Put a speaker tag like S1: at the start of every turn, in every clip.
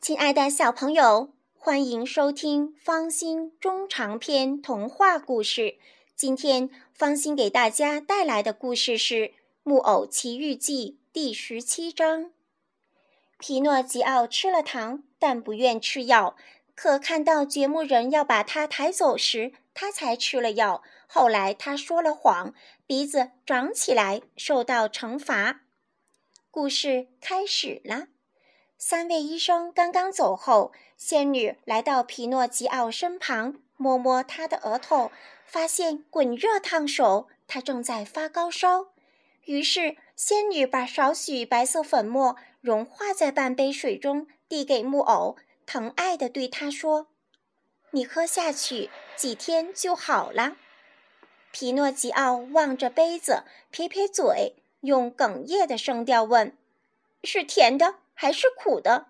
S1: 亲爱的小朋友，欢迎收听方心中长篇童话故事。今天方心给大家带来的故事是《木偶奇遇记》第十七章。皮诺吉奥吃了糖，但不愿吃药。可看到掘墓人要把他抬走时，他才吃了药。后来他说了谎，鼻子长起来，受到惩罚。故事开始了。三位医生刚刚走后，仙女来到皮诺吉奥身旁，摸摸他的额头，发现滚热烫手，他正在发高烧。于是，仙女把少许白色粉末融化在半杯水中，递给木偶，疼爱地对他说：“你喝下去，几天就好了。”皮诺吉奥望着杯子，撇撇嘴，用哽咽的声调问：“是甜的？”还是苦的，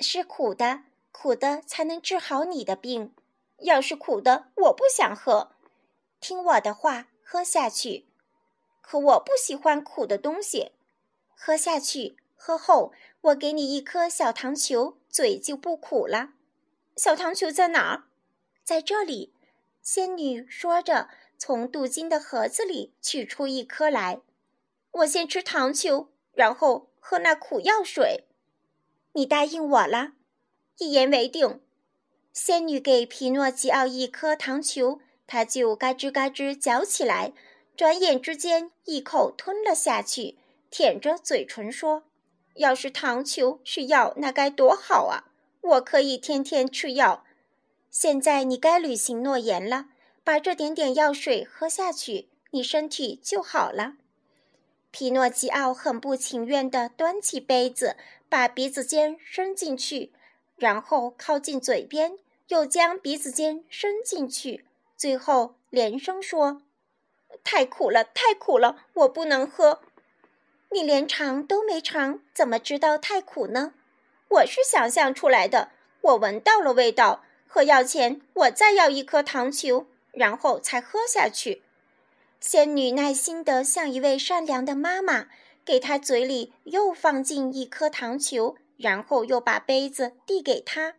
S1: 是苦的，苦的才能治好你的病。要是苦的，我不想喝。听我的话，喝下去。可我不喜欢苦的东西。喝下去，喝后，我给你一颗小糖球，嘴就不苦了。小糖球在哪儿？在这里。仙女说着，从镀金的盒子里取出一颗来。我先吃糖球，然后。喝那苦药水，你答应我了，一言为定。仙女给皮诺吉奥一颗糖球，他就嘎吱嘎吱嚼起来，转眼之间一口吞了下去，舔着嘴唇说：“要是糖球是药，那该多好啊！我可以天天吃药。现在你该履行诺言了，把这点点药水喝下去，你身体就好了。”皮诺吉奥很不情愿地端起杯子，把鼻子尖伸进去，然后靠近嘴边，又将鼻子尖伸进去，最后连声说：“太苦了，太苦了，我不能喝。”你连尝都没尝，怎么知道太苦呢？我是想象出来的。我闻到了味道。喝药前，我再要一颗糖球，然后才喝下去。仙女耐心地像一位善良的妈妈，给她嘴里又放进一颗糖球，然后又把杯子递给她。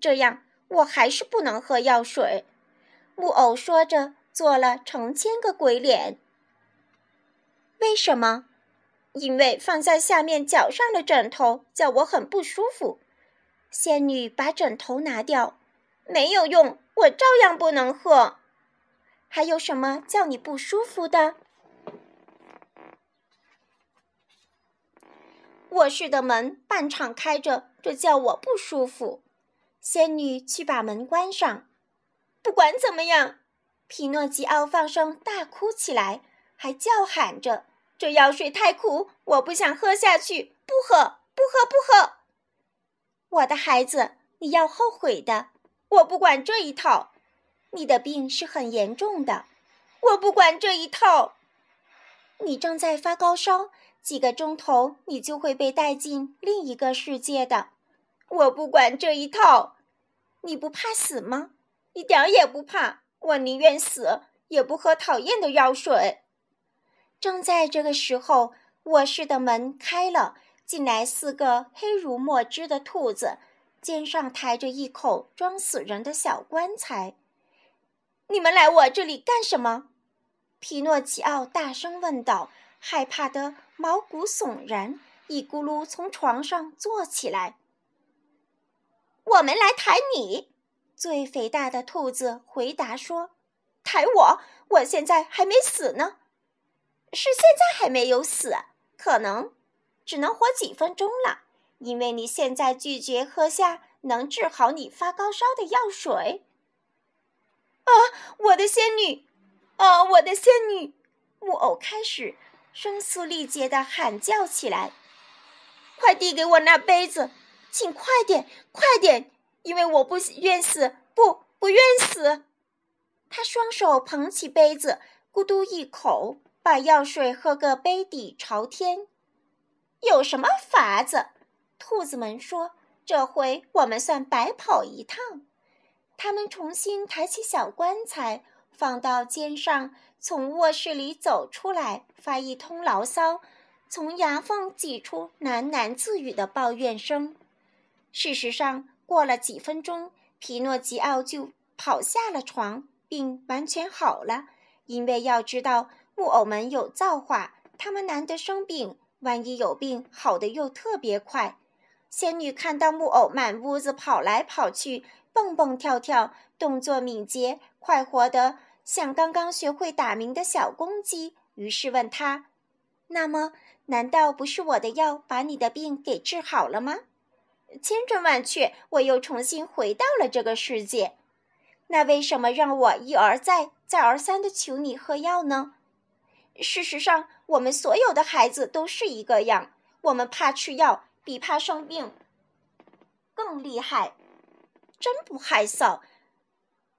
S1: 这样，我还是不能喝药水。木偶说着，做了成千个鬼脸。为什么？因为放在下面脚上的枕头叫我很不舒服。仙女把枕头拿掉，没有用，我照样不能喝。还有什么叫你不舒服的？卧室的门半敞开着，这叫我不舒服。仙女去把门关上。不管怎么样，皮诺吉奥放声大哭起来，还叫喊着：“这药水太苦，我不想喝下去！不喝，不喝，不喝！”我的孩子，你要后悔的。我不管这一套。你的病是很严重的，我不管这一套。你正在发高烧，几个钟头你就会被带进另一个世界的。我不管这一套。你不怕死吗？一点也不怕。我宁愿死，也不喝讨厌的药水。正在这个时候，卧室的门开了，进来四个黑如墨汁的兔子，肩上抬着一口装死人的小棺材。你们来我这里干什么？皮诺吉奥大声问道，害怕得毛骨悚然，一咕噜从床上坐起来。我们来抬你。最肥大的兔子回答说：“抬我？我现在还没死呢。是现在还没有死，可能只能活几分钟了，因为你现在拒绝喝下能治好你发高烧的药水。”啊，我的仙女！啊，我的仙女！木偶开始声嘶力竭地喊叫起来：“快递给我那杯子，请快点，快点！因为我不愿死，不，不愿死！”他双手捧起杯子，咕嘟一口，把药水喝个杯底朝天。有什么法子？兔子们说：“这回我们算白跑一趟。”他们重新抬起小棺材，放到肩上，从卧室里走出来，发一通牢骚，从牙缝挤出喃喃自语的抱怨声：“事实上，过了几分钟，皮诺吉奥就跑下了床，并完全好了。因为要知道，木偶们有造化，他们难得生病，万一有病，好的又特别快。仙女看到木偶满屋子跑来跑去，蹦蹦跳跳，动作敏捷，快活的像刚刚学会打鸣的小公鸡，于是问他：“那么，难道不是我的药把你的病给治好了吗？”千真万确，我又重新回到了这个世界。那为什么让我一而再、再而三的求你喝药呢？事实上，我们所有的孩子都是一个样，我们怕吃药。比怕生病更厉害，真不害臊。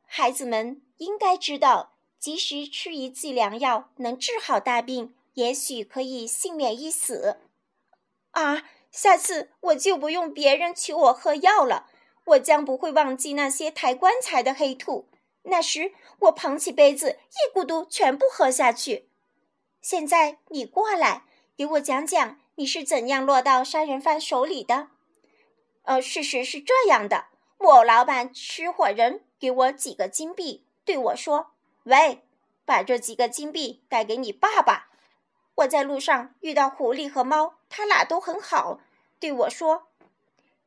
S1: 孩子们应该知道，及时吃一剂良药能治好大病，也许可以幸免一死。啊，下次我就不用别人求我喝药了。我将不会忘记那些抬棺材的黑兔。那时我捧起杯子，一咕嘟全部喝下去。现在你过来，给我讲讲。你是怎样落到杀人犯手里的？呃，事实是这样的：木偶老板吃货人给我几个金币，对我说：“喂，把这几个金币带给你爸爸。”我在路上遇到狐狸和猫，他俩都很好，对我说：“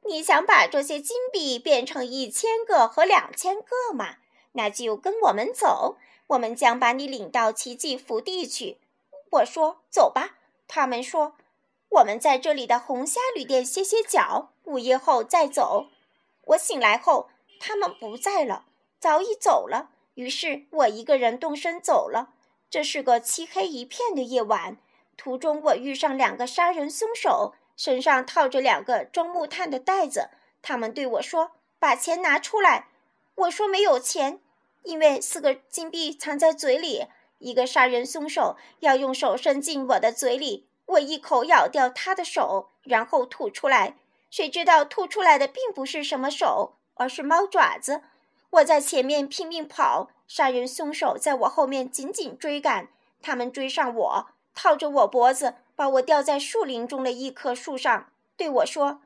S1: 你想把这些金币变成一千个和两千个吗？那就跟我们走，我们将把你领到奇迹福地去。”我说：“走吧。”他们说。我们在这里的红虾旅店歇歇脚，午夜后再走。我醒来后，他们不在了，早已走了。于是我一个人动身走了。这是个漆黑一片的夜晚。途中，我遇上两个杀人凶手，身上套着两个装木炭的袋子。他们对我说：“把钱拿出来。”我说：“没有钱，因为四个金币藏在嘴里。一个杀人凶手要用手伸进我的嘴里。”我一口咬掉他的手，然后吐出来。谁知道吐出来的并不是什么手，而是猫爪子。我在前面拼命跑，杀人凶手在我后面紧紧追赶。他们追上我，套着我脖子，把我吊在树林中的一棵树上，对我说：“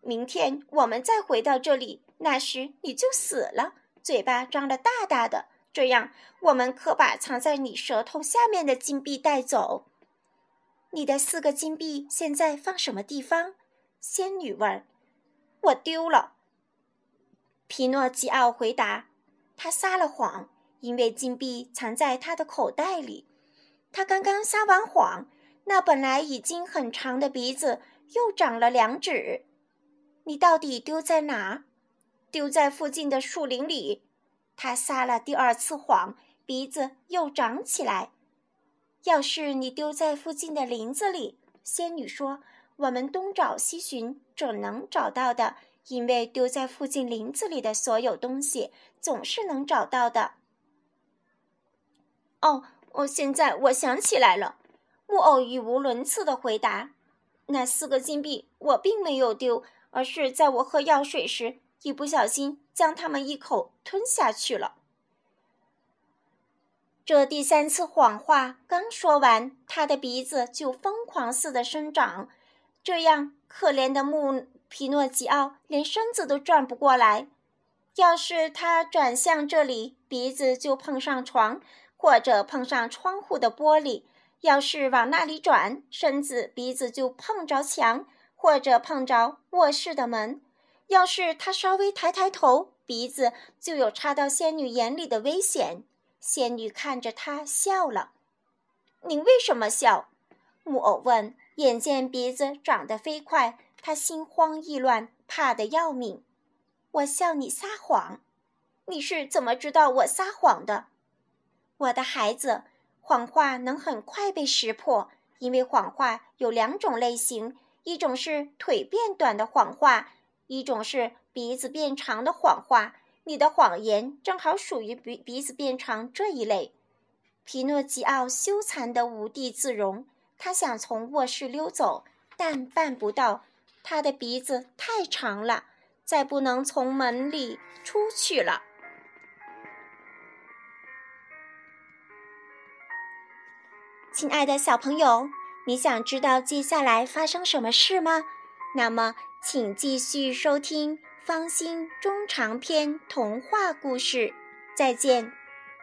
S1: 明天我们再回到这里，那时你就死了，嘴巴张得大大的。这样，我们可把藏在你舌头下面的金币带走。”你的四个金币现在放什么地方？仙女问。我丢了。皮诺基奥回答。他撒了谎，因为金币藏在他的口袋里。他刚刚撒完谎，那本来已经很长的鼻子又长了两指。你到底丢在哪？丢在附近的树林里。他撒了第二次谎，鼻子又长起来。要是你丢在附近的林子里，仙女说：“我们东找西寻，准能找到的。因为丢在附近林子里的所有东西，总是能找到的。”哦，我现在我想起来了，木偶语无伦次的回答：“那四个金币我并没有丢，而是在我喝药水时一不小心将它们一口吞下去了。”这第三次谎话刚说完，他的鼻子就疯狂似的生长，这样可怜的木皮诺吉奥连身子都转不过来。要是他转向这里，鼻子就碰上床，或者碰上窗户的玻璃；要是往那里转，身子鼻子就碰着墙，或者碰着卧室的门；要是他稍微抬抬头，鼻子就有插到仙女眼里的危险。仙女看着他笑了。“您为什么笑？”木偶问。眼见鼻子长得飞快，他心慌意乱，怕得要命。“我笑你撒谎。”“你是怎么知道我撒谎的？”“我的孩子，谎话能很快被识破，因为谎话有两种类型：一种是腿变短的谎话，一种是鼻子变长的谎话。”你的谎言正好属于鼻鼻子变长这一类。皮诺吉奥羞惭得无地自容，他想从卧室溜走，但办不到，他的鼻子太长了，再不能从门里出去了。亲爱的小朋友，你想知道接下来发生什么事吗？那么。请继续收听方心中长篇童话故事。再见。